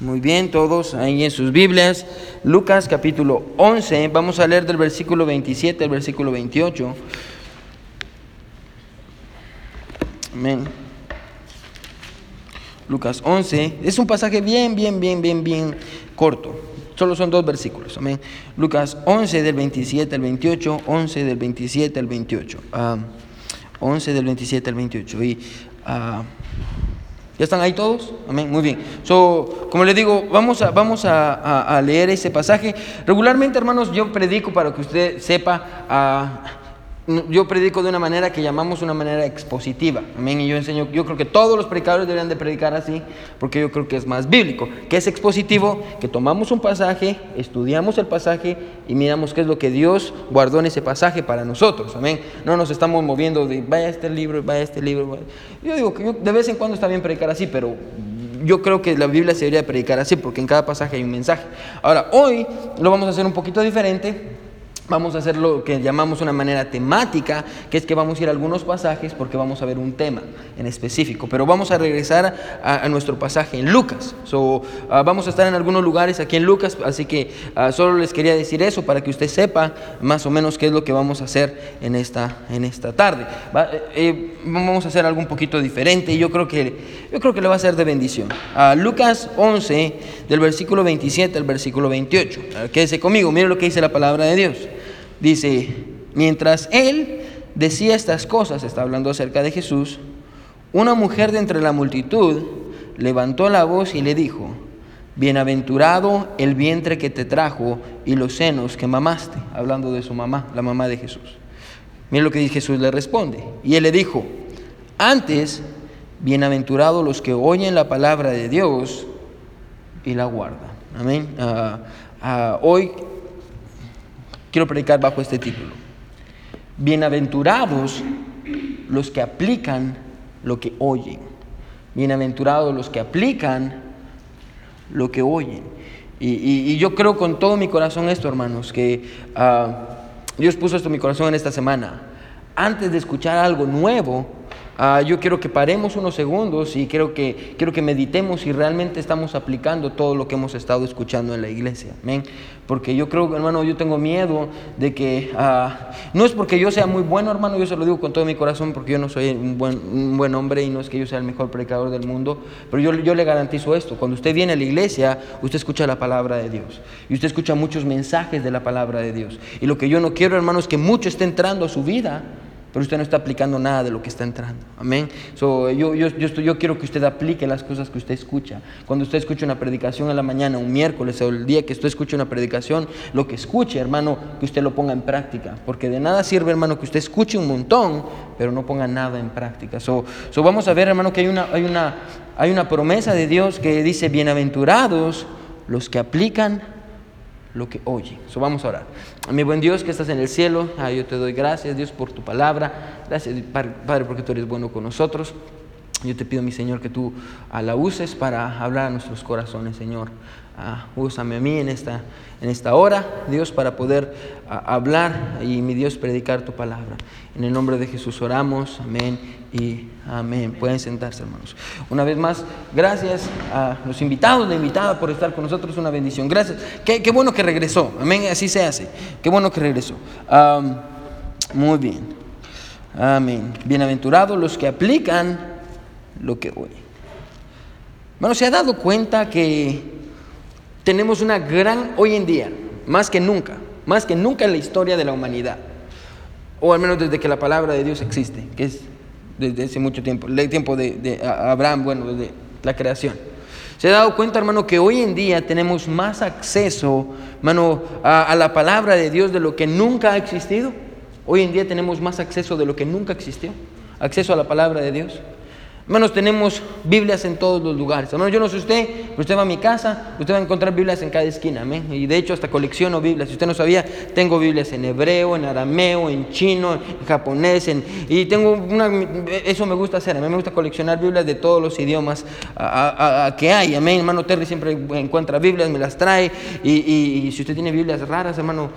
Muy bien, todos ahí en sus Biblias. Lucas capítulo 11, vamos a leer del versículo 27 al versículo 28. Amén. Lucas 11, es un pasaje bien, bien, bien, bien, bien corto. Solo son dos versículos. Amén. Lucas 11 del 27 al 28, 11 del 27 al 28. 11 del 27 al 28. Y ah, ¿Ya están ahí todos? Amén, muy bien. So, como les digo, vamos, a, vamos a, leer ese pasaje. Regularmente, hermanos, yo predico para que usted sepa, uh, yo predico de una manera que llamamos una manera expositiva. Amén. Y yo enseño, yo creo que todos los predicadores deberían de predicar así, porque yo creo que es más bíblico. Que es expositivo, que tomamos un pasaje, estudiamos el pasaje y miramos qué es lo que Dios guardó en ese pasaje para nosotros. Amén. No nos estamos moviendo de vaya este libro, vaya este libro. Yo digo que de vez en cuando está bien predicar así, pero yo creo que la Biblia se debería predicar así, porque en cada pasaje hay un mensaje. Ahora, hoy lo vamos a hacer un poquito diferente Vamos a hacer lo que llamamos una manera temática, que es que vamos a ir a algunos pasajes porque vamos a ver un tema en específico. Pero vamos a regresar a, nuestro pasaje en Lucas. So, ah, vamos a estar en algunos lugares aquí en Lucas, así que ah, solo les quería decir eso para que usted sepa más o menos qué es lo que vamos a hacer en esta, en esta tarde. Eh, eh, vamos a hacer algo un poquito diferente y yo creo que, yo creo que le va a ser de bendición. a Lucas 11, del versículo 27 al versículo 28. Quédese conmigo, mire lo que dice la palabra de Dios. Dice, mientras él decía estas cosas, está hablando acerca de Jesús, una mujer de entre la multitud levantó la voz y le dijo, Bienaventurado el vientre que te trajo y los senos que mamaste, hablando de su mamá, la mamá de Jesús. Mira lo que Jesús le responde. Y él le dijo, antes, bienaventurados los que oyen la palabra de Dios y la guardan. Amén. Ah, ah, hoy quiero predicar bajo este título. Bienaventurados los que aplican lo que oyen. Bienaventurados los que aplican lo que oyen. Y, yo creo con todo mi corazón esto, hermanos, que ah, Dios puso esto en mi corazón en esta semana. Antes de escuchar algo nuevo, Ah, yo quiero que paremos unos segundos y quiero que, quiero que meditemos si realmente estamos aplicando todo lo que hemos estado escuchando en la iglesia. Amén. Porque yo creo, hermano, yo tengo miedo de que, ah, no es porque yo sea muy bueno, hermano, yo se lo digo con todo mi corazón, porque yo no soy un buen, un buen hombre y no es que yo sea el mejor predicador del mundo, pero yo, yo le garantizo esto, cuando usted viene a la iglesia, usted escucha la palabra de Dios y usted escucha muchos mensajes de la palabra de Dios. Y lo que yo no quiero, hermano, es que mucho esté entrando a su vida pero usted no está aplicando nada de lo que está entrando. Amén. yo, yo, quiero que usted aplique las cosas que usted escucha. Cuando usted escucha una predicación en la mañana, un miércoles o el día que usted escuche una predicación, lo que escuche, hermano, que usted lo ponga en práctica. Porque de nada sirve, hermano, que usted escuche un montón, pero no ponga nada en práctica. So, vamos a ver, hermano, que hay, una, hay una promesa de Dios que dice, bienaventurados los que aplican lo que oye. So, vamos a orar. Mi buen Dios que estás en el cielo, ah, yo te doy gracias, Dios, por tu palabra. Gracias, Padre, porque tú eres bueno con nosotros. Yo te pido, mi Señor, que tú ah, la uses para hablar a nuestros corazones, Señor. Ah, úsame a mí en esta, en esta hora, Dios, para poder hablar y, mi Dios, predicar tu palabra. En el nombre de Jesús oramos. Amén y amén. Pueden sentarse, hermanos. Una vez más, gracias a los invitados, la invitada por estar con nosotros, una bendición. Gracias. Qué, qué bueno que regresó. Amén, así se hace. Qué bueno que regresó. muy bien. Amén. Bienaventurados los que aplican lo que oyen. Bueno, se ha dado cuenta que tenemos una gran, hoy en día, más que nunca, más que nunca en la historia de la humanidad, o al menos desde que la palabra de Dios existe, que es desde hace mucho tiempo, el tiempo de, Abraham, bueno, desde la creación. Se ha dado cuenta, hermano, que hoy en día tenemos más acceso, hermano, a, la palabra de Dios de lo que nunca ha existido. Hoy en día tenemos más acceso de lo que nunca existió. Acceso a la palabra de Dios. Hermanos, tenemos Biblias en todos los lugares. Hermanos, yo no sé usted, pero usted va a mi casa, usted va a encontrar Biblias en cada esquina. Amén. Y de hecho, hasta colecciono Biblias. Si usted no sabía, tengo Biblias en hebreo, en arameo, en chino, en japonés. En, y tengo una. Eso me gusta hacer. A mí me gusta coleccionar Biblias de todos los idiomas que hay. Amén. Hermano Terry siempre encuentra Biblias, me las trae. Y, si usted tiene Biblias raras, hermano,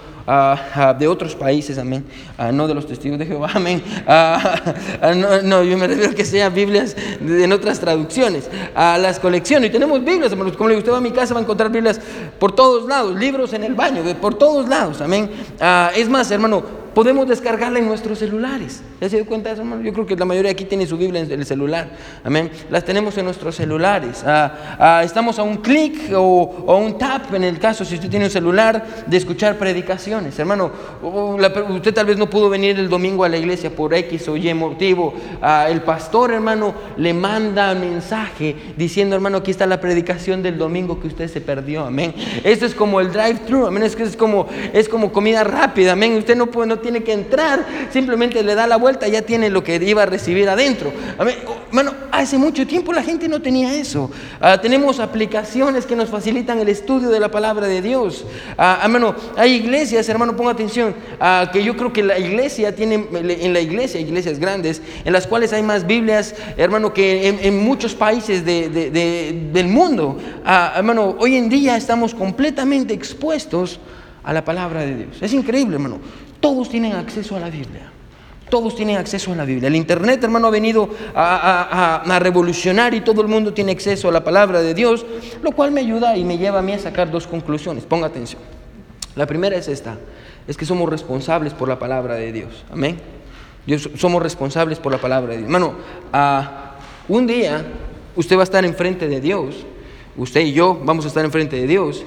de otros países, amén. no de los testigos de Jehová, amén. no, no, yo me refiero a que sean Biblias en otras traducciones. A las colecciones. Y tenemos Biblias, hermanos. Como le usted va a mi casa, va a encontrar Biblias por todos lados, libros en el baño, por todos lados. Amén. Ah, es más, hermano, podemos descargarla en nuestros celulares. ¿Ya se dio cuenta de eso, hermano? Yo creo que la mayoría aquí tiene su Biblia en el celular. Amén. Las tenemos en nuestros celulares. Ah, ah, estamos a un clic o, a un tap, en el caso, si usted tiene un celular, de escuchar predicaciones. Hermano, usted tal vez no pudo venir el domingo a la iglesia por X o Y motivo. Ah, el pastor, hermano, le manda mensaje diciendo, hermano, aquí está la predicación del domingo que usted se perdió. Amén. Esto es como el drive-thru. Amén. Es, como, es como comida rápida. Amén. Usted no puede, tiene que entrar, simplemente le da la vuelta, ya tiene lo que iba a recibir adentro. Bueno, hace mucho tiempo la gente no tenía eso. Ah, tenemos aplicaciones que nos facilitan el estudio de la palabra de Dios. Ah, hermano, hay iglesias, hermano, ponga atención, ah, que yo creo que la iglesia tiene, en la iglesia, iglesias grandes, en las cuales hay más Biblias, hermano, que en, muchos países del mundo. hermano, hoy en día estamos completamente expuestos a la palabra de Dios. Es increíble, hermano. Todos tienen acceso a la Biblia. Todos tienen acceso a la Biblia. El Internet, hermano, ha venido a, revolucionar y todo el mundo tiene acceso a la palabra de Dios, lo cual me ayuda y me lleva a mí a sacar dos conclusiones. Ponga atención. La primera es esta, es que somos responsables por la palabra de Dios. Amén. Dios, somos responsables por la palabra de Dios. Hermano, un día usted va a estar enfrente de Dios, usted y yo vamos a estar enfrente de Dios,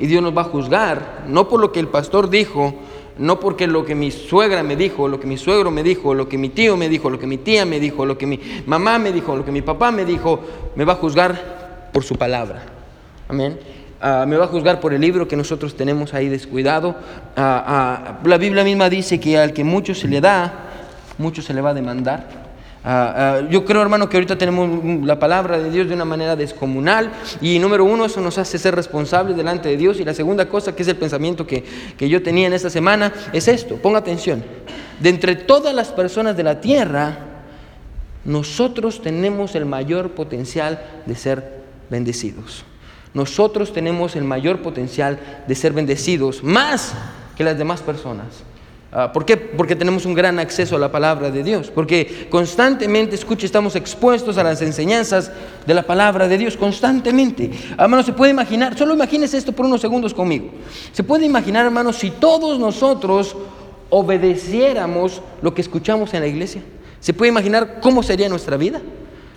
y Dios nos va a juzgar, no por lo que el pastor dijo, no porque lo que mi suegra me dijo, lo que mi suegro me dijo, lo que mi tío me dijo, lo que mi tía me dijo, lo que mi mamá me dijo, lo que mi papá me dijo, me va a juzgar por su palabra. Amén. Ah, me va a juzgar por el libro que nosotros tenemos ahí descuidado. Ah, ah, la Biblia misma dice que al que mucho se le da, mucho se le va a demandar. Ah, ah, yo creo, hermano, que ahorita tenemos la palabra de Dios de una manera descomunal y número uno, eso nos hace ser responsables delante de Dios y la segunda cosa, que es el pensamiento que, que yo tenía en esta semana, es esto, ponga atención, de entre todas las personas de la tierra, nosotros tenemos el mayor potencial de ser bendecidos. Nosotros tenemos el mayor potencial de ser bendecidos, más que las demás personas. Ah, ¿Por qué? Porque tenemos un gran acceso a la palabra de Dios. Porque constantemente, escuche, estamos expuestos a las enseñanzas de la palabra de Dios, constantemente. Hermano, se puede imaginar, solo imagínese esto por unos segundos conmigo. Se puede imaginar, hermano, si todos nosotros obedeciéramos lo que escuchamos en la iglesia. ¿Se puede imaginar cómo sería nuestra vida?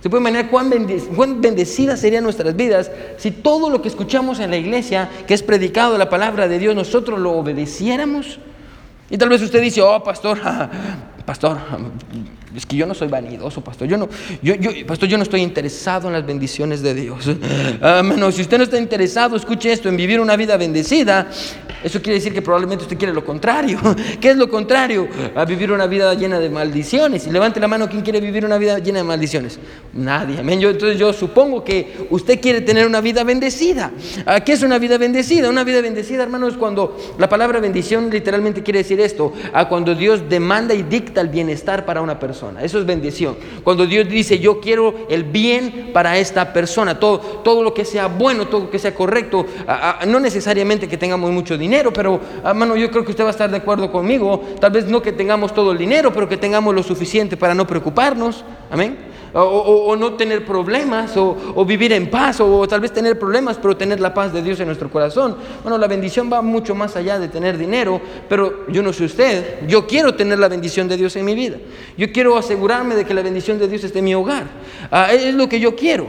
¿Se puede imaginar cuán, cuán bendecidas serían nuestras vidas si todo lo que escuchamos en la iglesia, que es predicado la palabra de Dios, nosotros lo obedeciéramos? Y tal vez usted dice, oh, pastor, pastor, es que yo no soy vanidoso, pastor. Yo no, yo, pastor, yo no estoy interesado en las bendiciones de Dios. Ah, si usted no está interesado, escuche esto, en vivir una vida bendecida, eso quiere decir que probablemente usted quiere lo contrario. ¿Qué es lo contrario? A vivir una vida llena de maldiciones. Y levante la mano, ¿quién quiere vivir una vida llena de maldiciones? Nadie. Amén. Entonces yo supongo que usted quiere tener una vida bendecida. Ah, ¿Qué es una vida bendecida? Una vida bendecida, hermano, es cuando la palabra bendición literalmente quiere decir esto. A ah, cuando Dios demanda y dicta el bienestar para una persona. Eso es bendición. Cuando Dios dice, yo quiero el bien para esta persona. Todo, todo lo que sea bueno, todo lo que sea correcto. No necesariamente que tengamos mucho dinero, pero hermano, yo creo que usted va a estar de acuerdo conmigo. Tal vez no que tengamos todo el dinero, pero que tengamos lo suficiente para no preocuparnos. Amén. O, no tener problemas, o, vivir en paz, o, tal vez tener problemas, pero tener la paz de Dios en nuestro corazón. Bueno, la bendición va mucho más allá de tener dinero, pero yo no sé usted, yo quiero tener la bendición de Dios en mi vida. Yo quiero asegurarme de que la bendición de Dios esté en mi hogar. Ah, es lo que yo quiero.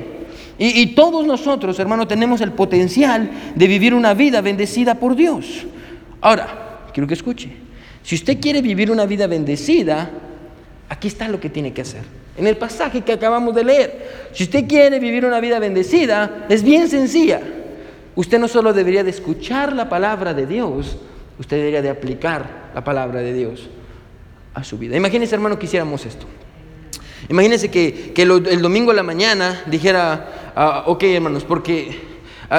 Y, todos nosotros, hermano, tenemos el potencial de vivir una vida bendecida por Dios. Ahora, quiero que escuche. Si usted quiere vivir una vida bendecida, aquí está lo que tiene que hacer. En el pasaje que acabamos de leer. Si usted quiere vivir una vida bendecida, es bien sencilla. Usted no solo debería de escuchar la palabra de Dios, usted debería de aplicar la palabra de Dios a su vida. Imagínese, hermano, que hiciéramos esto. Imagínense que, el domingo a la mañana dijera, ah, ok hermanos, porque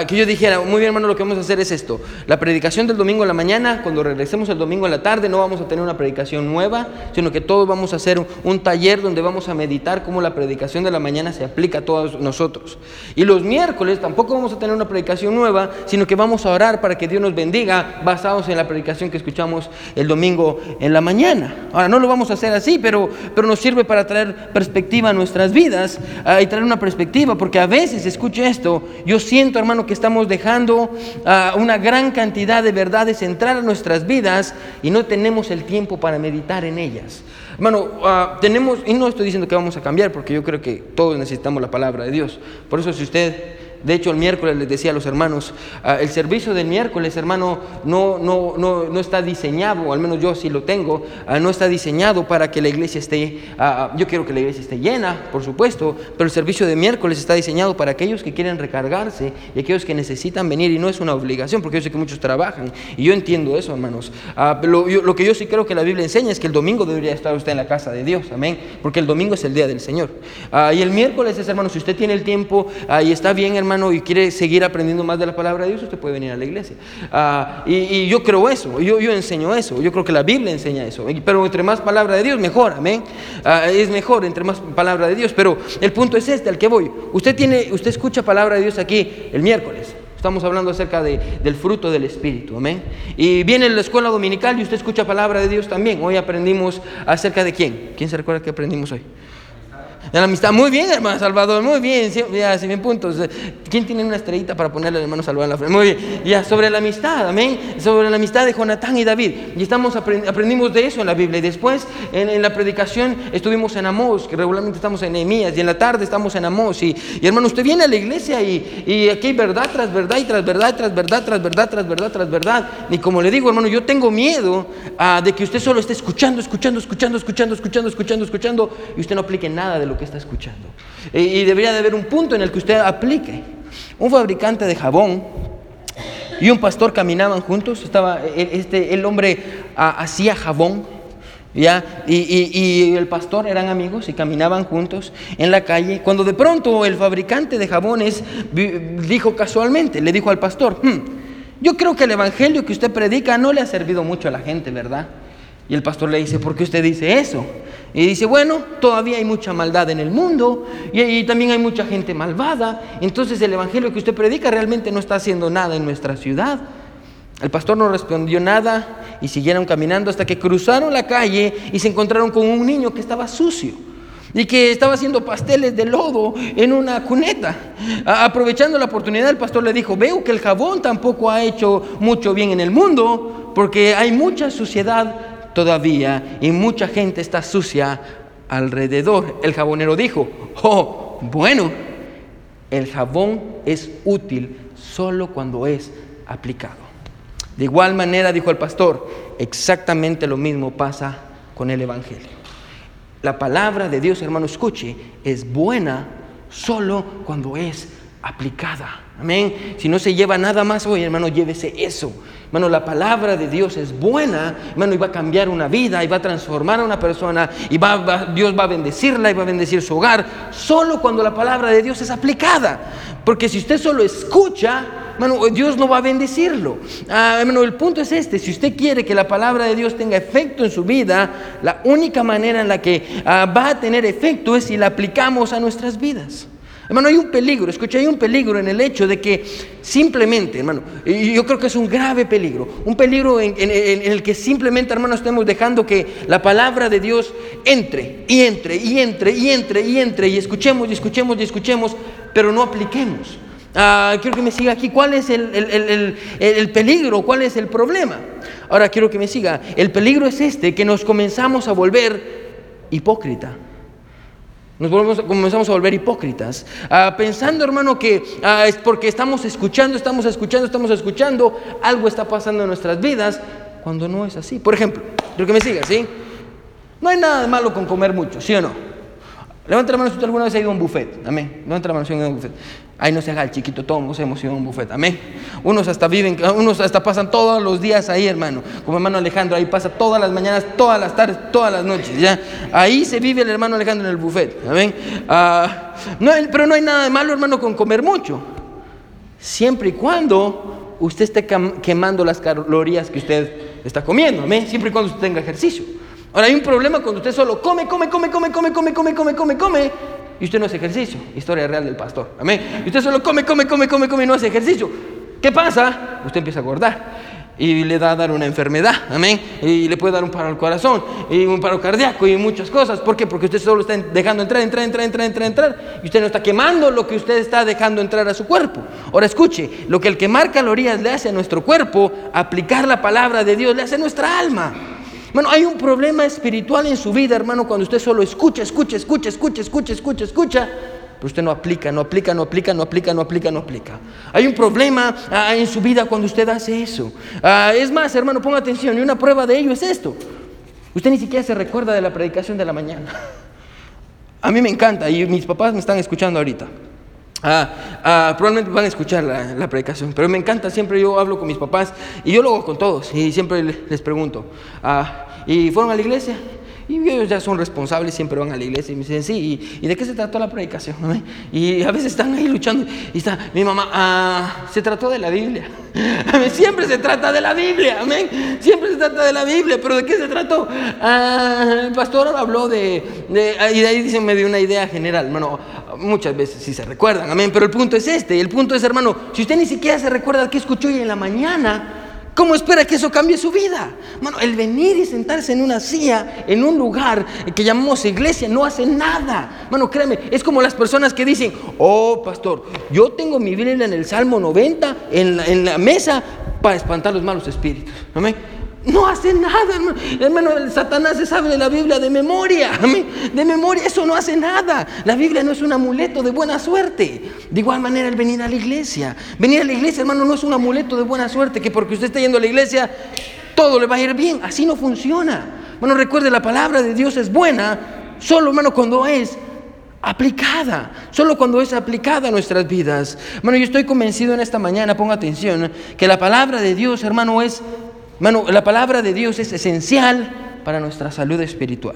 que yo dijera, muy bien hermano, lo que vamos a hacer es esto. La predicación del domingo en la mañana, cuando regresemos el domingo en la tarde, no vamos a tener una predicación nueva, sino que todos vamos a hacer un, taller donde vamos a meditar cómo la predicación de la mañana se aplica a todos nosotros. Y los miércoles tampoco vamos a tener una predicación nueva, sino que vamos a orar para que Dios nos bendiga basados en la predicación que escuchamos el domingo en la mañana. Ahora, no lo vamos a hacer así, pero, pero nos sirve para traer perspectiva a nuestras vidas ah, y traer una perspectiva, porque a veces, escuche esto, yo siento, hermano, que estamos dejando ah, una gran cantidad de verdades entrar a nuestras vidas y no tenemos el tiempo para meditar en ellas. Hermano, ah, tenemos, y no estoy diciendo que vamos a cambiar, porque yo creo que todos necesitamos la palabra de Dios. Por eso si usted de hecho, el miércoles les decía a los hermanos, ah, el servicio del miércoles, hermano, no, no, no, no, está diseñado, al menos yo sí lo tengo, ah, no está diseñado para que la iglesia esté, ah, yo quiero que la iglesia esté llena, por supuesto, pero el servicio de miércoles está diseñado para aquellos que quieren recargarse y aquellos que necesitan venir y no es una obligación, porque yo sé que muchos trabajan y yo entiendo eso, hermanos. Lo, lo que yo sí creo que la Biblia enseña es que el domingo debería estar usted en la casa de Dios, amén, porque el domingo es el día del Señor. y el miércoles es, hermano, si usted tiene el tiempo y está bien, hermano, y quiere seguir aprendiendo más de la palabra de Dios, usted puede venir a la iglesia. Ah, y, yo creo eso, yo, yo enseño eso, yo creo que la Biblia enseña eso. Pero entre más palabra de Dios, mejor, amén. Ah, es mejor entre más palabra de Dios. Pero el punto es este, al que voy. Usted, tiene, usted escucha palabra de Dios aquí el miércoles. Estamos hablando acerca de, del fruto del Espíritu, amén. Y viene en la escuela dominical y usted escucha palabra de Dios también. Hoy aprendimos acerca de quién. ¿Quién se recuerda que aprendimos hoy? En la amistad, muy bien, hermano Salvador, muy bien, ya, si bien puntos. ¿Quién tiene una estrellita para ponerle al hermano Salvador en la frente? Muy bien, ya, sobre la amistad, amén, sobre la amistad de Jonatán y David. Y estamos aprendimos de eso en la Biblia. Y después, en, la predicación, estuvimos en Amós, que regularmente estamos en Nehemías, y en la tarde estamos en Amós. Y, hermano, usted viene a la iglesia y, y, aquí hay verdad tras verdad, y tras verdad, tras verdad, tras verdad, tras verdad, tras verdad. Y como le digo, hermano, yo tengo miedo ah, de que usted solo esté escuchando, escuchando, escuchando, escuchando, escuchando, escuchando, escuchando, y usted no aplique nada de lo que está escuchando. Y, debería de haber un punto en el que usted aplique. Un fabricante de jabón y un pastor caminaban juntos. Estaba, e, este, el hombre hacía jabón. ¿Ya? Y, y, el pastor eran amigos y caminaban juntos en la calle. Cuando de pronto el fabricante de jabones dijo casualmente, le dijo al pastor, hmm, yo creo que el evangelio que usted predica no le ha servido mucho a la gente, ¿verdad? Y el pastor le dice, ¿por qué usted dice eso? Y dice, bueno, todavía hay mucha maldad en el mundo y, también hay mucha gente malvada. Entonces el Evangelio que usted predica realmente no está haciendo nada en nuestra ciudad. El pastor no respondió nada y siguieron caminando hasta que cruzaron la calle y se encontraron con un niño que estaba sucio y que estaba haciendo pasteles de lodo en una cuneta. aprovechando la oportunidad, el pastor le dijo, veo que el jabón tampoco ha hecho mucho bien en el mundo porque hay mucha suciedad todavía y mucha gente está sucia alrededor. El jabonero dijo, oh, bueno, el jabón es útil solo cuando es aplicado. De igual manera, dijo el pastor, exactamente lo mismo pasa con el Evangelio. La palabra de Dios, hermano, escuche, es buena solo cuando es aplicada. Amén. Si no se lleva nada más hoy, hermano, llévese eso. Hermano, la palabra de Dios es buena, hermano, y va a cambiar una vida, y va a transformar a una persona, y va, Dios va a bendecirla, y va a bendecir su hogar, solo cuando la palabra de Dios es aplicada. Porque si usted solo escucha, hermano, Dios no va a bendecirlo. Ah, el punto es este, si usted quiere que la palabra de Dios tenga efecto en su vida, la única manera en la que ah, va a tener efecto es si la aplicamos a nuestras vidas. Hermano, hay un peligro, escucha, hay un peligro en el hecho de que simplemente, hermano, yo creo que es un grave peligro, un peligro en, el que simplemente, hermano, estemos dejando que la palabra de Dios entre y entre y entre y entre y entre y escuchemos y escuchemos y escuchemos, pero no apliquemos. Ah, quiero que me siga aquí. ¿Cuál es el, el, peligro? ¿Cuál es el problema? Ahora quiero que me siga. El peligro es este, que nos comenzamos a volver hipócrita. Nos volvemos, comenzamos a volver hipócritas, ah, pensando, hermano, que ah, es porque estamos escuchando, estamos escuchando, estamos escuchando, algo está pasando en nuestras vidas, cuando no es así. Por ejemplo, quiero que me siga, ¿sí? No hay nada de malo con comer mucho, ¿sí o no? Levanta la mano si usted alguna vez ha ido a un buffet. Amén. Levanta la mano si ha ido a un buffet. Ahí no se haga el chiquito, todos hemos ido a un buffet. Amén. Unos hasta viven, unos hasta pasan todos los días ahí, hermano. Como hermano Alejandro, ahí pasa todas las mañanas, todas las tardes, todas las noches. ¿ya? Ahí se vive el hermano Alejandro en el buffet. Amén. Ah, pero no hay nada de malo, hermano, con comer mucho. siempre y cuando usted esté quemando las calorías que usted está comiendo, amén, siempre y cuando usted tenga ejercicio. Ahora hay un problema cuando usted solo come, come, come, come, come, come, come, come, come, come, y usted no hace ejercicio. Historia real del pastor, amén. Y usted solo come, come, come, come, come y no hace ejercicio. ¿Qué pasa? Usted empieza a engordar y le da a dar una enfermedad, amén, y le puede dar un paro al corazón, y un paro cardíaco, y muchas cosas. ¿Por qué? Porque usted solo está dejando entrar, entrar, entrar, entrar, entrar, entrar, y usted no está quemando lo que usted está dejando entrar a su cuerpo. Ahora escuche, lo que el quemar calorías le hace a nuestro cuerpo, aplicar la palabra de Dios le hace a nuestra alma. Bueno, hay un problema espiritual en su vida, hermano, cuando usted solo escucha, escucha, escucha, escucha, escucha, escucha, escucha pero usted no aplica, no aplica, no aplica, no aplica, no aplica, no aplica. Hay un problema ah, en su vida cuando usted hace eso. Ah, es más, hermano, ponga atención, y una prueba de ello es esto. Usted ni siquiera se recuerda de la predicación de la mañana. A mí me encanta, y mis papás me están escuchando ahorita. Ah, probablemente van a escuchar la, la, predicación, pero me encanta, siempre yo hablo con mis papás y yo lo hago con todos y siempre les pregunto, ¿y fueron a la iglesia? Y ellos ya son responsables, siempre van a la iglesia y me dicen, sí, ¿y, de qué se trató la predicación? Y a veces están ahí luchando y está mi mamá, ah, se trató de la Biblia. Siempre se trata de la Biblia, amén. Siempre se trata de la Biblia, pero ¿de qué se trató? Ah, el pastor habló de, de, y de ahí dicen, me dio una idea general, hermano. Muchas veces sí se recuerdan, amén. Pero el punto es este, el punto es, hermano, si usted ni siquiera se recuerda qué escuchó hoy en la mañana, ¿Cómo espera que eso cambie su vida? Bueno, el venir y sentarse en una silla, en un lugar que llamamos iglesia, no hace nada. Bueno, créeme, es como las personas que dicen, oh, pastor, yo tengo mi Biblia en el Salmo 90, en la, en la mesa, para espantar los malos espíritus. Amén. Hace nada, hermano. hermano. El Satanás se sabe de la Biblia de memoria. De memoria, eso no hace nada. La Biblia no es un amuleto de buena suerte. De igual manera, el venir a la iglesia. Venir a la iglesia, hermano, no es un amuleto de buena suerte. Que porque usted está yendo a la iglesia, todo le va a ir bien. Así no funciona. Bueno, recuerde, la palabra de Dios es buena. Solo, hermano, cuando es aplicada, solo cuando es aplicada a nuestras vidas. Bueno, yo estoy convencido en esta mañana, ponga atención, que la palabra de Dios, hermano, es Hermano, la palabra de Dios es esencial para nuestra salud espiritual.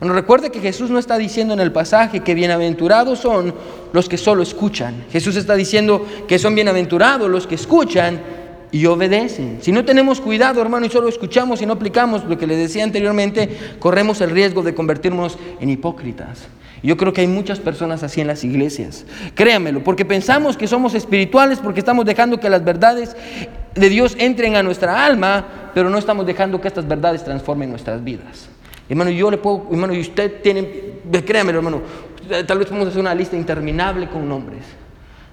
Bueno, recuerde que Jesús no está diciendo en el pasaje que bienaventurados son los que solo escuchan. Jesús está diciendo que son bienaventurados los que escuchan y obedecen. Si no tenemos cuidado, hermano, y solo escuchamos y no aplicamos lo que les decía anteriormente, corremos el riesgo de convertirnos en hipócritas. Yo creo que hay muchas personas así en las iglesias. Créanmelo, porque pensamos que somos espirituales, porque estamos dejando que las verdades de Dios entren a nuestra alma, pero no estamos dejando que estas verdades transformen nuestras vidas. Hermano, yo le puedo, hermano, y usted tiene, créanmelo, hermano, tal vez podemos hacer una lista interminable con nombres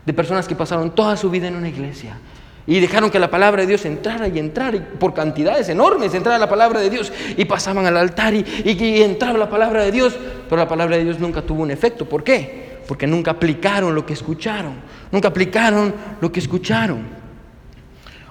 de personas que pasaron toda su vida en una iglesia y dejaron que la palabra de Dios entrara y entrara y por cantidades enormes entrara la palabra de Dios y pasaban al altar y, y, entraba la palabra de Dios, pero la palabra de Dios nunca tuvo un efecto. ¿Por qué? Porque nunca aplicaron lo que escucharon, nunca aplicaron lo que escucharon.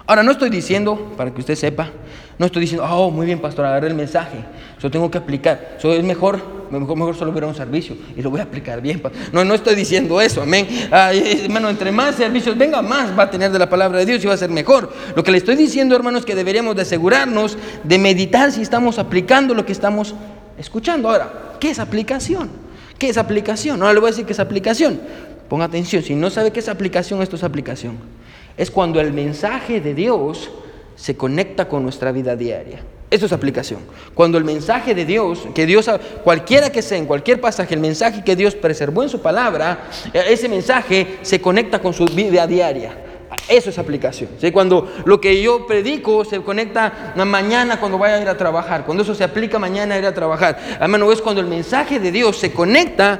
Ahora, no estoy diciendo, para que usted sepa, no estoy diciendo, oh, muy bien, pastor, agarré el mensaje, eso tengo que aplicar, eso es mejor, mejor, mejor solo ver un servicio y lo voy a aplicar bien. No, no estoy diciendo eso, amén. hermano, entre más servicios venga, más va a tener de la palabra de Dios y va a ser mejor. Lo que le estoy diciendo, hermanos, es que deberíamos de asegurarnos de meditar si estamos aplicando lo que estamos escuchando. Ahora, ¿qué es aplicación? ¿Qué es aplicación? Ahora le voy a decir qué es aplicación. Ponga atención, si no sabe qué es aplicación, esto es aplicación. Es cuando el mensaje de Dios se conecta con nuestra vida diaria. Eso es aplicación. Cuando el mensaje de Dios, que Dios, cualquiera que sea, en cualquier pasaje, el mensaje que Dios preservó en su palabra, eh, ese mensaje se conecta con su vida diaria. Eso es aplicación. Cuando lo que yo predico se conecta mañana cuando vaya a ir a trabajar. Cuando eso se aplica mañana a ir a trabajar. Hermano, es cuando el mensaje de Dios se conecta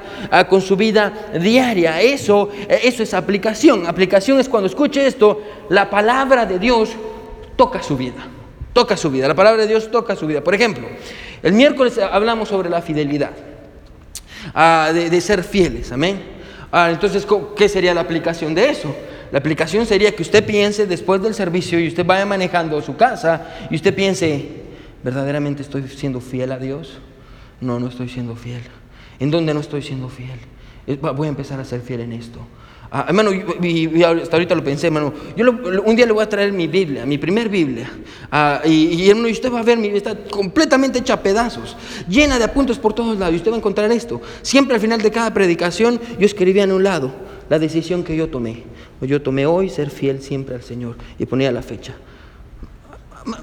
con su vida diaria. Eso, eso es aplicación. Aplicación es cuando escuche esto, la palabra de Dios toca su vida. Toca su vida. La palabra de Dios toca su vida. Por ejemplo, el miércoles hablamos sobre la fidelidad. Ah, de, ser fieles. Amén. Ah, entonces, ¿qué sería la aplicación de eso? La aplicación sería que usted piense después del servicio y usted vaya manejando su casa y usted piense, ¿verdaderamente estoy siendo fiel a Dios? No, no estoy siendo fiel. ¿En dónde no estoy siendo fiel? Voy a empezar a ser fiel en esto. Ah, hermano, y, hasta ahorita lo pensé, hermano. Yo un día le voy a traer mi Biblia, mi primer Biblia. Ah, y, hermano, y usted va a ver, mi está completamente hecha a pedazos, llena de apuntes por todos lados. Y usted va a encontrar esto. Siempre al final de cada predicación, yo escribía en un lado, la decisión que yo tomé. Yo tomé hoy ser fiel siempre al Señor y ponía la fecha.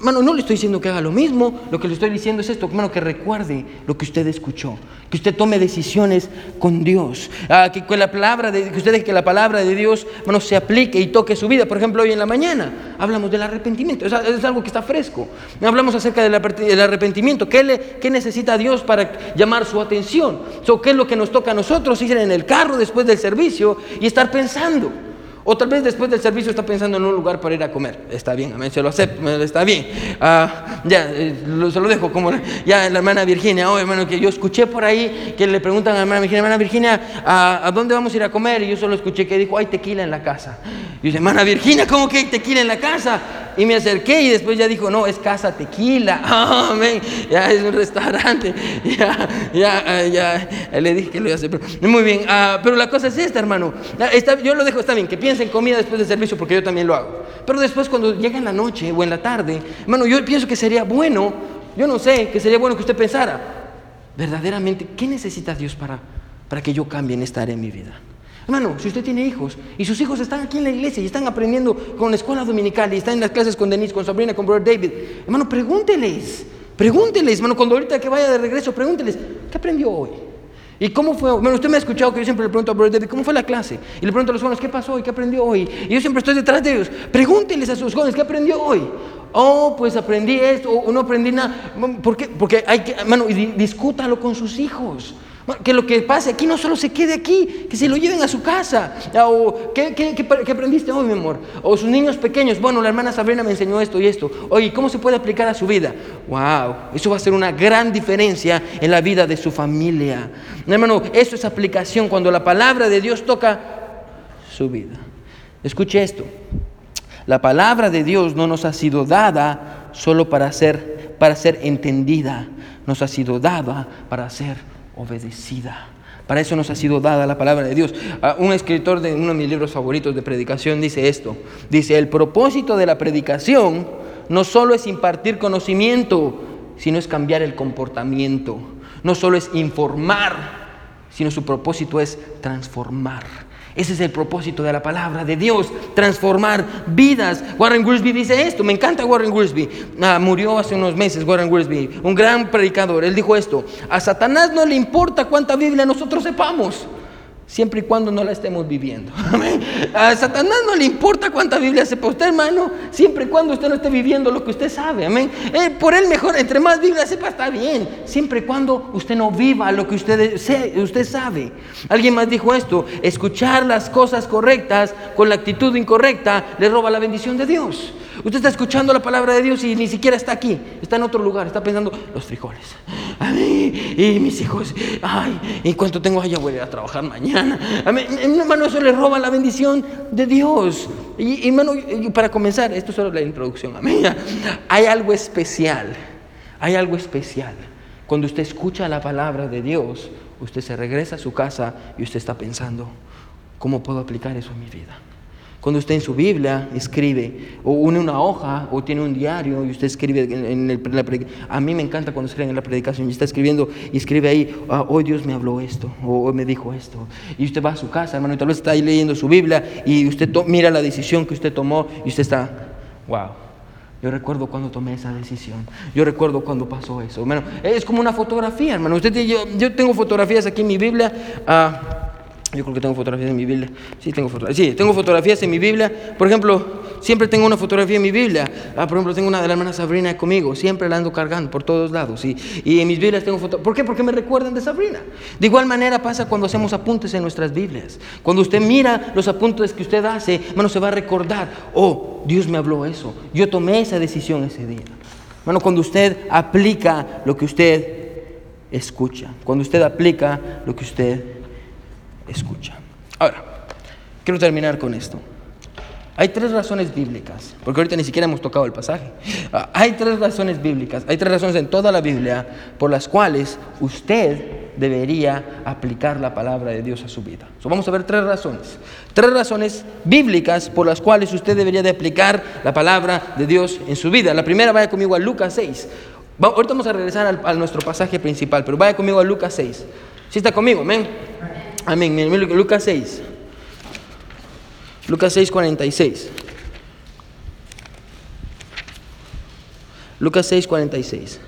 Mano, no le estoy diciendo que haga lo mismo, lo que le estoy diciendo es esto, hermano, que recuerde lo que usted escuchó, que usted tome decisiones con Dios, ah, que, la palabra de, que usted deje que la palabra de Dios, hermano, se aplique y toque su vida. Por ejemplo, hoy en la mañana hablamos del arrepentimiento, es, algo que está fresco. Hablamos acerca del, arrepentimiento, ¿Qué, le, ¿qué, necesita Dios para llamar su atención? ¿Qué es lo que nos toca a nosotros ir en el carro después del servicio y estar pensando? O tal vez después del servicio está pensando en un lugar para ir a comer. Está bien, amén, se lo acepto, está bien. Ah, ya, eh, se lo dejo como ya la hermana Virginia. Oh, hermano, que yo escuché por ahí que le preguntan a la hermana Virginia, hermana Virginia, ¿a, dónde vamos a ir a comer? Y yo solo escuché que dijo, hay tequila en la casa. Y dice, hermana Virginia, ¿cómo que hay tequila en la casa? Y me acerqué y después ya dijo, no, es casa tequila. amén, ya es un restaurante. Ya, ya, ya, le dije que lo iba a hacer. muy bien, ah, pero la cosa es esta, hermano. Yo lo dejo, está bien, que piense en comida después del servicio porque yo también lo hago. Pero después cuando llega en la noche o en la tarde, hermano, yo pienso que sería bueno, yo no sé, que sería bueno que usted pensara, verdaderamente, ¿qué necesita Dios para, para que yo cambie en esta área de mi vida? Hermano, si usted tiene hijos y sus hijos están aquí en la iglesia y están aprendiendo con la escuela dominical y están en las clases con Denise, con Sabrina, con Brother David, hermano, pregúnteles, pregúnteles, hermano, cuando ahorita que vaya de regreso, pregúnteles, ¿qué aprendió hoy? ¿Y cómo fue? Bueno, usted me ha escuchado que yo siempre le pregunto a Brother David, ¿cómo fue la clase? Y le pregunto a los jóvenes, ¿qué pasó hoy? ¿Qué aprendió hoy? Y yo siempre estoy detrás de ellos. Pregúntenles a sus jóvenes, ¿qué aprendió hoy? Oh, pues aprendí esto, o no aprendí nada. ¿Por qué? Porque hay que, hermano, discútalo con sus hijos. Que lo que pase aquí no solo se quede aquí, que se lo lleven a su casa. O, ¿qué, qué, aprendiste hoy, mi amor? O sus niños pequeños, bueno, la hermana Sabrina me enseñó esto y esto. Oye, ¿cómo se puede aplicar a su vida? ¡Wow! Eso va a ser una gran diferencia en la vida de su familia. Hermano, eso es aplicación cuando la palabra de Dios toca su vida. Escuche esto. La palabra de Dios no nos ha sido dada solo para ser, para ser entendida, nos ha sido dada para ser obedecida. Para eso nos ha sido dada la palabra de Dios. Ah, un escritor de uno de mis libros favoritos de predicación dice esto. Dice, el propósito de la predicación no solo es impartir conocimiento, sino es cambiar el comportamiento. No solo es informar, sino su propósito es transformar. Ese es el propósito de la palabra de Dios, transformar vidas. Warren Worsby dice esto, me encanta Warren Worsby. Ah, murió hace unos meses Warren Worsby, un gran predicador. Él dijo esto, a Satanás no le importa cuánta Biblia nosotros sepamos siempre y cuando no la estemos viviendo. A Satanás no le importa cuánta Biblia sepa usted, hermano, siempre y cuando usted no esté viviendo lo que usted sabe. Amén. Eh, por él mejor, entre más Biblia sepa, está bien, siempre y cuando usted no viva lo que usted, usted sabe. Alguien más dijo esto, escuchar las cosas correctas con la actitud incorrecta le roba la bendición de Dios. Usted está escuchando la palabra de Dios y ni siquiera está aquí, está en otro lugar, está pensando los frijoles. Ay, y mis hijos, ay, ¿y cuánto tengo allá? Voy a ir a trabajar mañana. Hermano, eso le roba la bendición de Dios. Y hermano, para comenzar, esto es solo la introducción. Hay algo especial, hay algo especial. Cuando usted escucha la palabra de Dios, usted se regresa a su casa y usted está pensando, ¿cómo puedo aplicar eso en mi vida? Cuando usted en su Biblia escribe, o une una hoja, o tiene un diario y usted escribe en, la predicación. A mí me encanta cuando escribe en la predicación y está escribiendo y escribe ahí, ah, hoy Dios me habló esto, o hoy me dijo esto. Y usted va a su casa, hermano, y tal vez está ahí leyendo su Biblia y usted mira la decisión que usted tomó y usted está, wow. Yo recuerdo cuando tomé esa decisión. Yo recuerdo cuando pasó eso. Bueno, es como una fotografía, hermano. Usted, yo, yo tengo fotografías aquí en mi Biblia. Uh, yo creo que tengo fotografías en mi Biblia. Sí, tengo fotografías. Sí, tengo fotografías en mi Biblia. Por ejemplo, siempre tengo una fotografía en mi Biblia. Ah, por ejemplo, tengo una de la hermana Sabrina conmigo. Siempre la ando cargando por todos lados. Y, y en mis Biblias tengo fotos. ¿Por qué? Porque me recuerdan de Sabrina. De igual manera pasa cuando hacemos apuntes en nuestras Biblias. Cuando usted mira los apuntes que usted hace, bueno, se va a recordar. Oh, Dios me habló eso. Yo tomé esa decisión ese día. Bueno, cuando usted aplica lo que usted escucha. Cuando usted aplica lo que usted escucha. Ahora, quiero terminar con esto. Hay tres razones bíblicas, porque ahorita ni siquiera hemos tocado el pasaje. Ah, hay tres razones bíblicas, hay tres razones en toda la Biblia por las cuales usted debería aplicar la palabra de Dios a su vida. vamos a ver tres razones. Tres razones bíblicas por las cuales usted debería de aplicar la palabra de Dios en su vida. La primera, vaya conmigo a Lucas 6. ahorita vamos a regresar a nuestro pasaje principal, pero vaya conmigo a Lucas 6. Si está conmigo, amén. Amén. Lucas 6. Lucas 6, 46. Lucas 6, 46.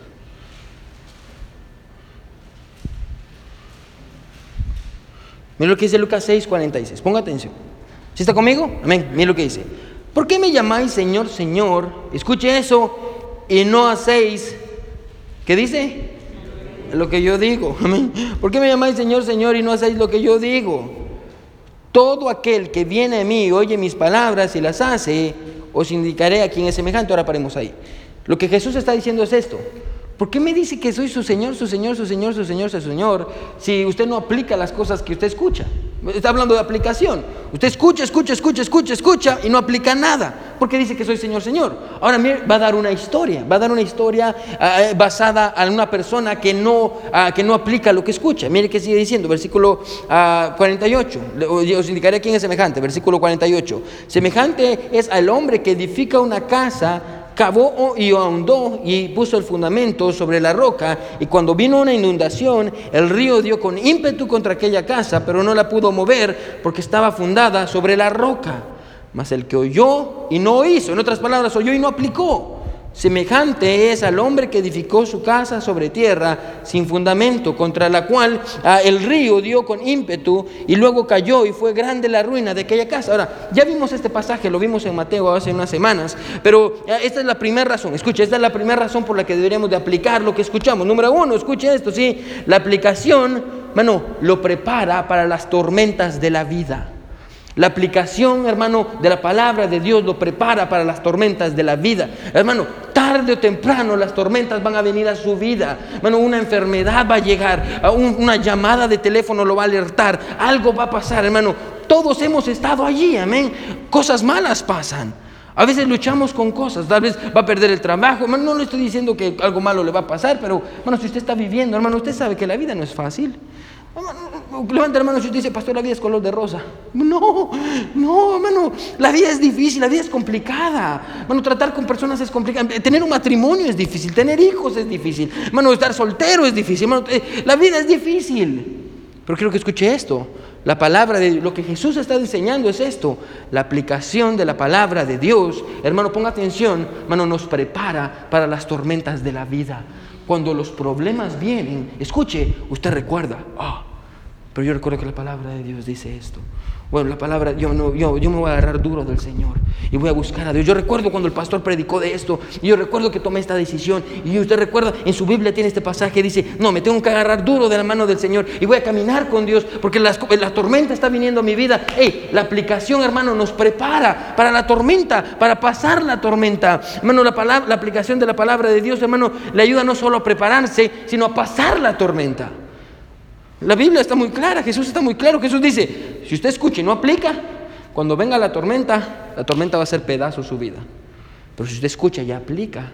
Mira lo que dice Lucas 6, 46. Ponga atención. ¿Sí está conmigo? Amén. Mira lo que dice. ¿Por qué me llamáis Señor, Señor? Escuche eso y no hacéis. ¿Qué dice? Lo que yo digo. ¿Por qué me llamáis Señor, Señor y no hacéis lo que yo digo? Todo aquel que viene a mí y oye mis palabras y las hace, os indicaré a quién es semejante. Ahora paremos ahí. Lo que Jesús está diciendo es esto. ¿Por qué me dice que soy su Señor, su Señor, su Señor, su Señor, su Señor, si usted no aplica las cosas que usted escucha? Está hablando de aplicación. Usted escucha, escucha, escucha, escucha, escucha y no aplica nada. Porque dice que soy Señor, Señor. Ahora mire, va a dar una historia. Va a dar una historia ah, eh, basada en una persona que no, ah, que no aplica lo que escucha. Mire que sigue diciendo, versículo 48. Ah, os indicaré quién es semejante. Versículo 48. Semejante es al hombre que edifica una casa cavó y ahondó y puso el fundamento sobre la roca y cuando vino una inundación el río dio con ímpetu contra aquella casa pero no la pudo mover porque estaba fundada sobre la roca. Mas el que oyó y no hizo en otras palabras oyó y no aplicó Semejante es al hombre que edificó su casa sobre tierra sin fundamento, contra la cual ah, el río dio con ímpetu y luego cayó y fue grande la ruina de aquella casa. Ahora, ya vimos este pasaje, lo vimos en Mateo hace unas semanas, pero ah, esta es la primera razón, escuche, esta es la primera razón por la que deberíamos de aplicar lo que escuchamos. Número uno, escuche esto, sí, la aplicación, bueno, lo prepara para las tormentas de la vida. La aplicación, hermano, de la palabra de Dios lo prepara para las tormentas de la vida. Hermano, tarde o temprano las tormentas van a venir a su vida. Hermano, una enfermedad va a llegar, una llamada de teléfono lo va a alertar, algo va a pasar, hermano. Todos hemos estado allí, amén. Cosas malas pasan. A veces luchamos con cosas, tal vez va a perder el trabajo. Hermano, no le estoy diciendo que algo malo le va a pasar, pero, hermano, si usted está viviendo, hermano, usted sabe que la vida no es fácil. Levanta hermano si usted dice, pastor, la vida es color de rosa. No, no, hermano, la vida es difícil, la vida es complicada. Hermano, tratar con personas es complicado. Tener un matrimonio es difícil, tener hijos es difícil. Hermano, estar soltero es difícil. Hermano, eh, la vida es difícil. Pero quiero que escuche esto. La palabra de lo que Jesús está diseñando es esto. La aplicación de la palabra de Dios, hermano, ponga atención, hermano, nos prepara para las tormentas de la vida. Cuando los problemas vienen, escuche, usted recuerda, ah, pero yo recuerdo que la palabra de Dios dice esto. Bueno, la palabra, yo, no, yo, yo me voy a agarrar duro del Señor y voy a buscar a Dios. Yo recuerdo cuando el pastor predicó de esto y yo recuerdo que tomé esta decisión. Y usted recuerda, en su Biblia tiene este pasaje, dice, no, me tengo que agarrar duro de la mano del Señor y voy a caminar con Dios porque la tormenta está viniendo a mi vida. Hey, la aplicación, hermano, nos prepara para la tormenta, para pasar la tormenta. Hermano, la, palabra, la aplicación de la palabra de Dios, hermano, le ayuda no solo a prepararse, sino a pasar la tormenta. La Biblia está muy clara, Jesús está muy claro. Jesús dice, si usted escucha y no aplica, cuando venga la tormenta, la tormenta va a ser pedazo su vida. Pero si usted escucha y aplica,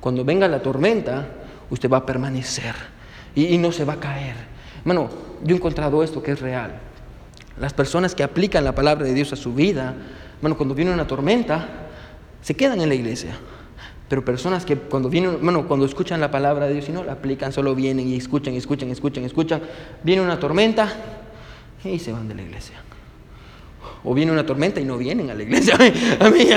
cuando venga la tormenta, usted va a permanecer y, no se va a caer. Bueno, yo he encontrado esto que es real. Las personas que aplican la palabra de Dios a su vida, bueno, cuando viene una tormenta, se quedan en la iglesia. Pero personas que cuando vienen, bueno, cuando escuchan la palabra de Dios y no la aplican, solo vienen y escuchan, escuchan, escuchan, escuchan, viene una tormenta y se van de la iglesia. O viene una tormenta y no vienen a la iglesia. A mí,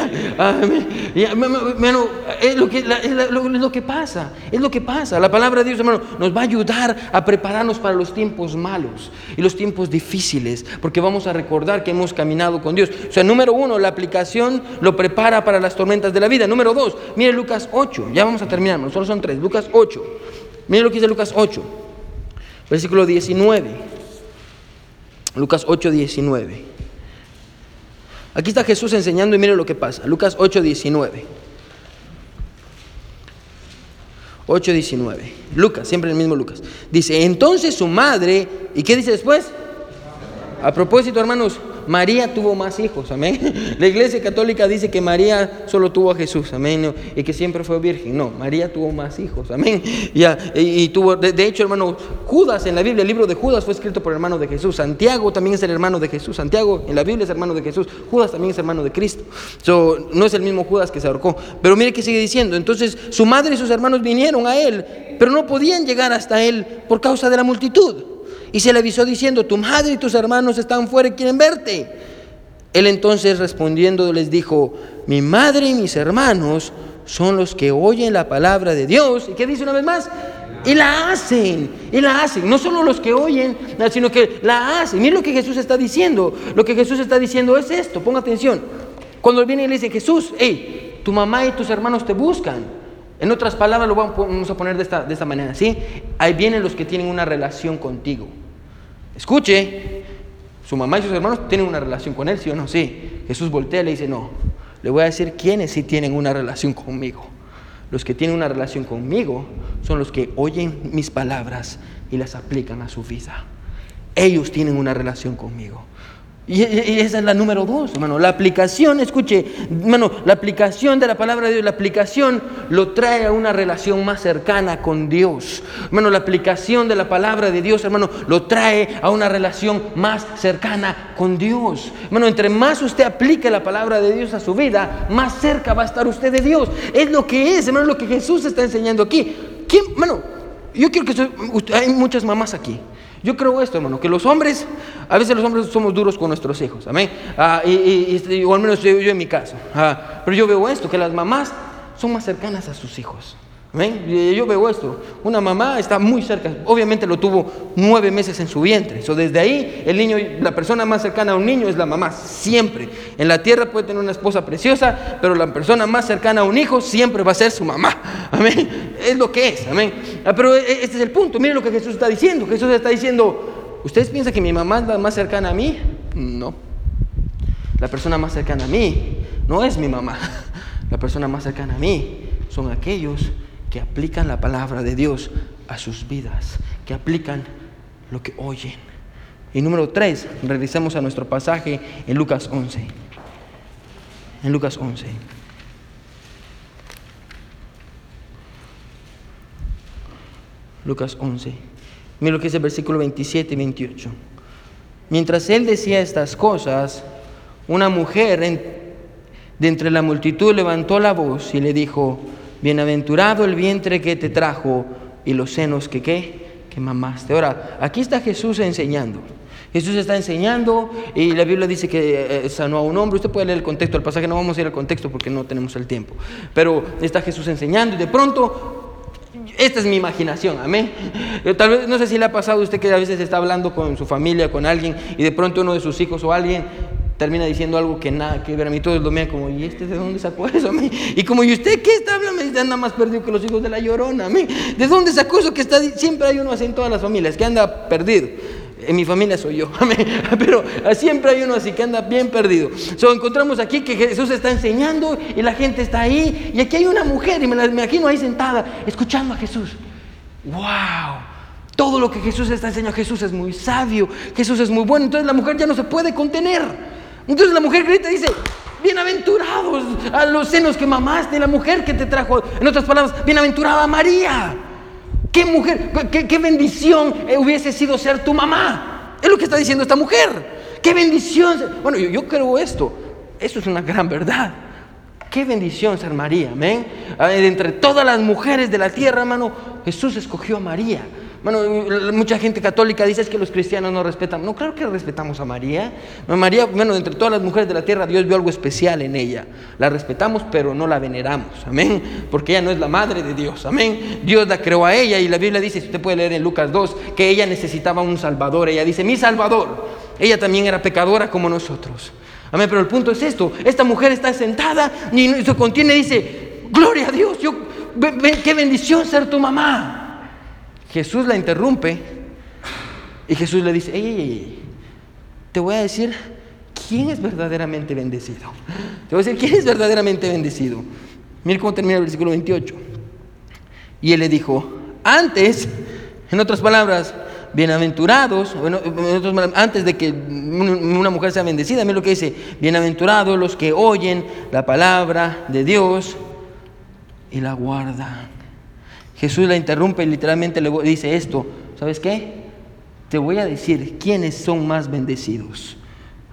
es lo que, es lo que pasa. Es lo que pasa. La palabra de Dios, hermano, nos va a ayudar a prepararnos para los tiempos malos y los tiempos difíciles. Porque vamos a recordar que hemos caminado con Dios. O sea, número uno, la aplicación lo prepara para las tormentas de la vida. Número dos, mire Lucas 8. Ya vamos a terminar, solo son tres. Lucas 8. Mire lo que dice Lucas 8. Versículo 19. Lucas 8, 19. Aquí está Jesús enseñando y mire lo que pasa. Lucas 8, 19. 8, 19. Lucas, siempre el mismo Lucas. Dice, entonces su madre, ¿y qué dice después? A propósito, hermanos, María tuvo más hijos, amén. La iglesia católica dice que María solo tuvo a Jesús, amén, y que siempre fue virgen. No, María tuvo más hijos, amén. Y, tuvo, de, hecho, hermano, Judas en la Biblia, el libro de Judas fue escrito por el hermano de Jesús. Santiago también es el hermano de Jesús. Santiago en la Biblia es hermano de Jesús. Judas también es hermano de Cristo. So, no es el mismo Judas que se ahorcó. Pero mire que sigue diciendo. Entonces, su madre y sus hermanos vinieron a él, pero no podían llegar hasta él por causa de la multitud. Y se le avisó diciendo, tu madre y tus hermanos están fuera y quieren verte. Él entonces respondiendo les dijo, mi madre y mis hermanos son los que oyen la palabra de Dios. ¿Y qué dice una vez más? Y la hacen, y la hacen. No solo los que oyen, sino que la hacen. Miren lo que Jesús está diciendo. Lo que Jesús está diciendo es esto, ponga atención. Cuando viene y le dice, Jesús, hey, tu mamá y tus hermanos te buscan. En otras palabras, lo vamos a poner de esta, de esta manera, ¿sí? Ahí vienen los que tienen una relación contigo. Escuche, su mamá y sus hermanos tienen una relación con él, ¿sí o no? Sí. Jesús voltea y le dice, no, le voy a decir quiénes sí tienen una relación conmigo. Los que tienen una relación conmigo son los que oyen mis palabras y las aplican a su vida. Ellos tienen una relación conmigo. Y, esa es la número dos, hermano. La aplicación, escuche, hermano, la aplicación de la palabra de Dios, la aplicación lo trae a una relación más cercana con Dios. Hermano, la aplicación de la palabra de Dios, hermano, lo trae a una relación más cercana con Dios. Hermano, entre más usted aplique la palabra de Dios a su vida, más cerca va a estar usted de Dios. Es lo que es, hermano, lo que Jesús está enseñando aquí. ¿Quién, hermano, yo quiero que hay muchas mamás aquí. Yo creo esto, hermano, que los hombres, a veces los hombres somos duros con nuestros hijos, amén. Ah, y, o al menos yo, en mi caso. Ah, pero yo veo esto, que las mamás son más cercanas a sus hijos. Amén. Yo veo esto. Una mamá está muy cerca. Obviamente lo tuvo nueve meses en su vientre. So, desde ahí, el niño, la persona más cercana a un niño es la mamá. Siempre. En la tierra puede tener una esposa preciosa, pero la persona más cercana a un hijo siempre va a ser su mamá. Amén. Es lo que es. Ah, pero e, este es el punto. Miren lo que Jesús está diciendo. Jesús está diciendo, ¿ustedes piensan que mi mamá es la más cercana a mí? No. La persona más cercana a mí no es mi mamá. La persona más cercana a mí son aquellos que aplican la palabra de Dios a sus vidas, que aplican lo que oyen. Y número tres, regresemos a nuestro pasaje en Lucas 11. En Lucas 11. Lucas 11. Mira lo que dice el versículo 27 y 28. Mientras él decía estas cosas, una mujer de entre la multitud levantó la voz y le dijo, Bienaventurado el vientre que te trajo y los senos que qué, que mamaste. Ahora, aquí está Jesús enseñando. Jesús está enseñando y la Biblia dice que eh, sanó a un hombre. Usted puede leer el contexto del pasaje, no vamos a ir al contexto porque no tenemos el tiempo. Pero está Jesús enseñando y de pronto, esta es mi imaginación, amén. Tal vez, no sé si le ha pasado a usted que a veces está hablando con su familia, con alguien y de pronto uno de sus hijos o alguien termina diciendo algo que nada que ver. A mí todos lo miran como, ¿y este de dónde sacó eso? Y como, ¿y usted qué está hablando? Me dice, anda más perdido que los hijos de la llorona. ¿De dónde sacó eso que está? Siempre hay uno así en todas las familias, que anda perdido. En mi familia soy yo, pero siempre hay uno así que anda bien perdido. So, encontramos aquí que Jesús está enseñando y la gente está ahí. Y aquí hay una mujer, y me la imagino ahí sentada, escuchando a Jesús. ¡Wow! Todo lo que Jesús está enseñando, Jesús es muy sabio, Jesús es muy bueno. Entonces la mujer ya no se puede contener. Entonces la mujer grita y dice, bienaventurados a los senos que mamaste, la mujer que te trajo, en otras palabras, bienaventurada María. ¿Qué mujer, qué, bendición hubiese sido ser tu mamá? Es lo que está diciendo esta mujer. Qué bendición. Bueno, yo, yo creo esto. Eso es una gran verdad. Qué bendición ser María, amén. Entre todas las mujeres de la tierra, hermano, Jesús escogió a María. Bueno, mucha gente católica dice que los cristianos no respetan. No, claro que respetamos a María. María, bueno, entre todas las mujeres de la tierra, Dios vio algo especial en ella. La respetamos, pero no la veneramos. Amén. Porque ella no es la madre de Dios. Amén. Dios la creó a ella y la Biblia dice, si usted puede leer en Lucas 2, que ella necesitaba un salvador. Ella dice, mi salvador. Ella también era pecadora como nosotros. Amén. Pero el punto es esto. Esta mujer está sentada y se contiene y dice, gloria a Dios. Yo, qué bendición ser tu mamá. Jesús la interrumpe y Jesús le dice, ey, te voy a decir quién es verdaderamente bendecido. Te voy a decir quién es verdaderamente bendecido. Mira cómo termina el versículo 28. Y él le dijo, antes, en otras palabras, bienaventurados, antes de que una mujer sea bendecida, mira lo que dice, bienaventurados los que oyen la palabra de Dios y la guardan. Jesús la interrumpe y literalmente le dice esto, ¿sabes qué? Te voy a decir quiénes son más bendecidos.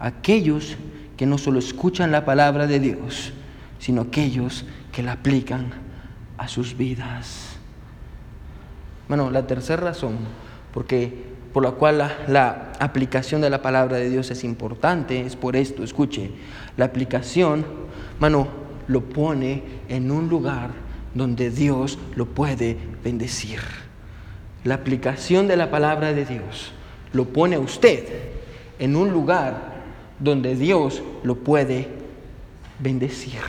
Aquellos que no solo escuchan la palabra de Dios, sino aquellos que la aplican a sus vidas. Bueno, la tercera razón, porque por la cual la, aplicación de la palabra de Dios es importante, es por esto, escuche, la aplicación, mano, lo pone en un lugar donde Dios lo puede bendecir. La aplicación de la palabra de Dios lo pone a usted en un lugar donde Dios lo puede bendecir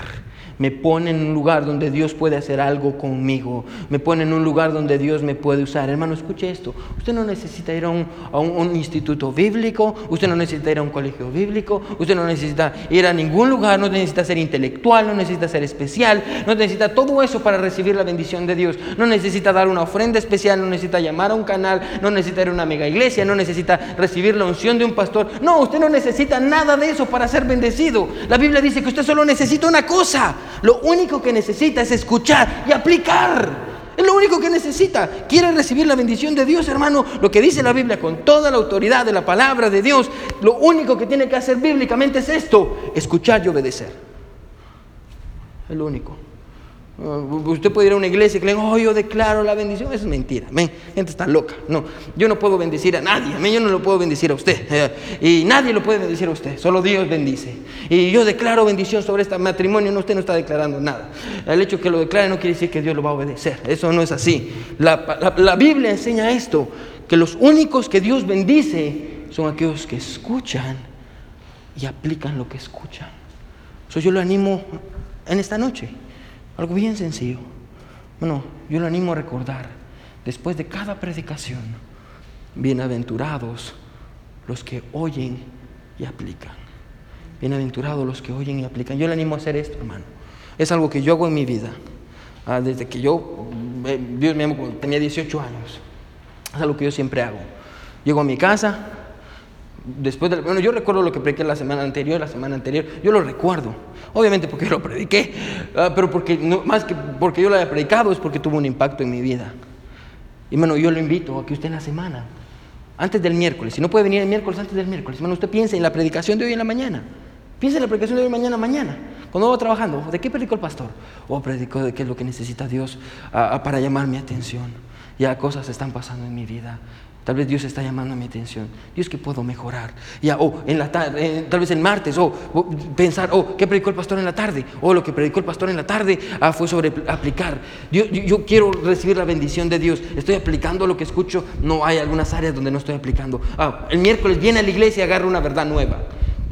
me pone en un lugar donde Dios puede hacer algo conmigo, me pone en un lugar donde Dios me puede usar. Hermano, escuche esto, usted no necesita ir a un, a un, instituto bíblico, usted no necesita ir a un colegio bíblico, usted no necesita ir a ningún lugar, no necesita ser intelectual, no necesita ser especial, no necesita todo eso para recibir la bendición de Dios, no necesita dar una ofrenda especial, no necesita llamar a un canal, no necesita ir a una mega iglesia, no necesita recibir la unción de un pastor, no, usted no necesita nada de eso para ser bendecido. La Biblia dice que usted solo necesita una cosa, lo único que necesita es escuchar y aplicar. Es lo único que necesita. ¿Quiere recibir la bendición de Dios, hermano? Lo que dice la Biblia con toda la autoridad de la palabra de Dios, lo único que tiene que hacer bíblicamente es esto, escuchar y obedecer. Es lo único. Uh, usted puede ir a una iglesia y le digan, oh, yo declaro la bendición. Eso es mentira. gente está loca. No, yo no puedo bendecir a nadie. yo no lo puedo bendecir a usted. Eh, y nadie lo puede bendecir a usted. Solo Dios bendice. Y yo declaro bendición sobre este matrimonio. No, usted no está declarando nada. El hecho que lo declare no quiere decir que Dios lo va a obedecer. Eso no es así. La, la Biblia enseña esto: que los únicos que Dios bendice son aquellos que escuchan y aplican lo que escuchan. Eso yo lo animo en esta noche. Algo bien sencillo. Bueno, yo le animo a recordar, después de cada predicación, bienaventurados los que oyen y aplican. Bienaventurados los que oyen y aplican. Yo le animo a hacer esto, hermano. Es algo que yo hago en mi vida. Ah, desde que yo, eh, Dios me amó, tenía 18 años. Es algo que yo siempre hago. Llego a mi casa, después de, bueno, yo recuerdo lo que prediqué la semana anterior, la semana anterior, yo lo recuerdo. Obviamente porque yo lo prediqué, ah, pero porque, no, más que porque yo lo haya predicado, es porque tuvo un impacto en mi vida. Y bueno, yo lo invito a que usted en la semana, antes del miércoles, si no puede venir el miércoles, antes del miércoles, bueno, usted piense en la predicación de hoy en la mañana. Piense en la predicación de hoy mañana, mañana. Cuando va trabajando, ¿de qué predicó el pastor? O oh, predicó de qué es lo que necesita Dios ah, ah, para llamar mi atención. Ya cosas están pasando en mi vida. Tal vez Dios está llamando mi atención. Dios, que puedo mejorar? Ya, o en la tarde, tal vez el martes, o, pensar, oh, ¿qué predicó el pastor en la tarde? O lo que predicó el pastor en la tarde ah, fue sobre aplicar. Yo, yo, quiero recibir la bendición de Dios. Estoy aplicando lo que escucho. No hay algunas áreas donde no estoy aplicando. Ah, el miércoles viene a la iglesia y agarra una verdad nueva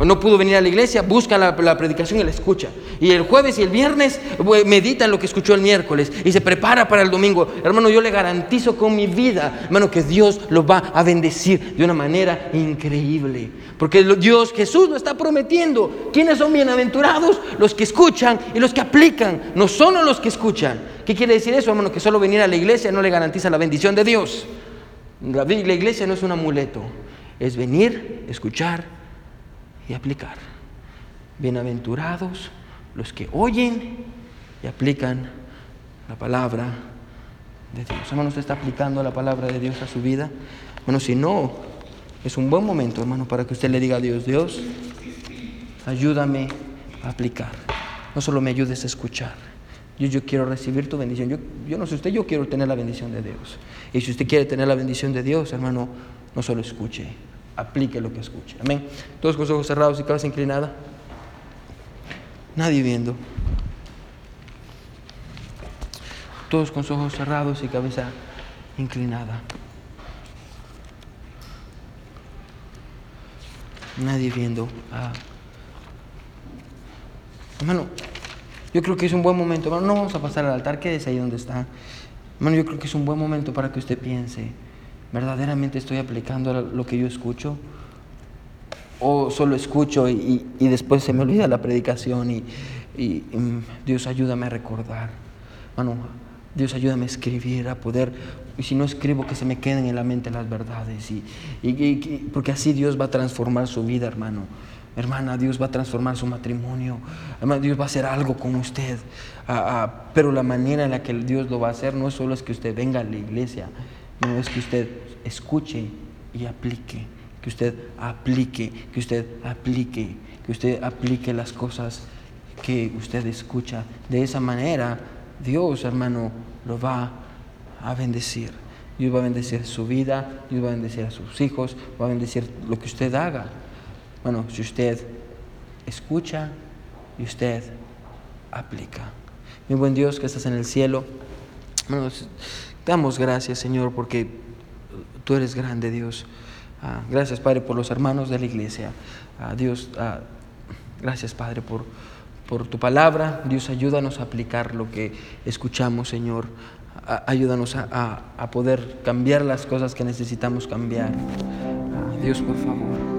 no pudo venir a la iglesia, busca la, predicación y la escucha. Y el jueves y el viernes medita lo que escuchó el miércoles y se prepara para el domingo. Hermano, yo le garantizo con mi vida, hermano, que Dios lo va a bendecir de una manera increíble. Porque Dios, Jesús lo está prometiendo. ¿Quiénes son bienaventurados? Los que escuchan y los que aplican, no solo los que escuchan. ¿Qué quiere decir eso, hermano? Que solo venir a la iglesia no le garantiza la bendición de Dios. La, la iglesia no es un amuleto, es venir, escuchar y aplicar. Bienaventurados los que oyen y aplican la palabra de Dios. Hermano, usted está aplicando la palabra de Dios a su vida. Bueno, si no, es un buen momento, hermano, para que usted le diga a Dios, Dios, ayúdame a aplicar. No solo me ayudes a escuchar. Yo, yo quiero recibir tu bendición. Yo, yo no sé usted, yo quiero tener la bendición de Dios. Y si usted quiere tener la bendición de Dios, hermano, no solo escuche, aplique lo que escuche. Amén. Todos con los ojos cerrados y cabeza inclinada. Nadie viendo. Todos con los ojos cerrados y cabeza inclinada. Nadie viendo. Ah. Hermano, yo creo que es un buen momento. Hermano, no vamos a pasar al altar, quédese ahí donde está. Hermano, yo creo que es un buen momento para que usted piense ¿verdaderamente estoy aplicando lo que yo escucho? ¿O solo escucho y, después se me olvida la predicación y, mm, Dios ayúdame a recordar? Bueno, Dios ayúdame a escribir, a poder, y si no escribo, que se me queden en la mente las verdades, y, porque así Dios va a transformar su vida, hermano. Hermana, Dios va a transformar su matrimonio. Dios va a hacer algo con usted. Ah, ah, pero la manera en la que Dios lo va a hacer no solo es que usted venga a la iglesia, no es que usted escuche y aplique, que usted aplique, que usted aplique, que usted aplique las cosas que usted escucha. De esa manera, Dios, hermano, lo va a bendecir. Dios va a bendecir su vida, Dios va a bendecir a sus hijos, va a bendecir lo que usted haga. Bueno, si usted escucha y usted aplica. Mi buen Dios que estás en el cielo, bueno, damos gracias Señor porque tú eres grande Dios. Ah, gracias Padre por los hermanos de la iglesia. Ah, Dios, ah, gracias Padre por, por tu palabra. Dios, ayúdanos a aplicar lo que escuchamos Señor. ayúdanos a, a, poder cambiar las cosas que necesitamos cambiar. Dios, por favor.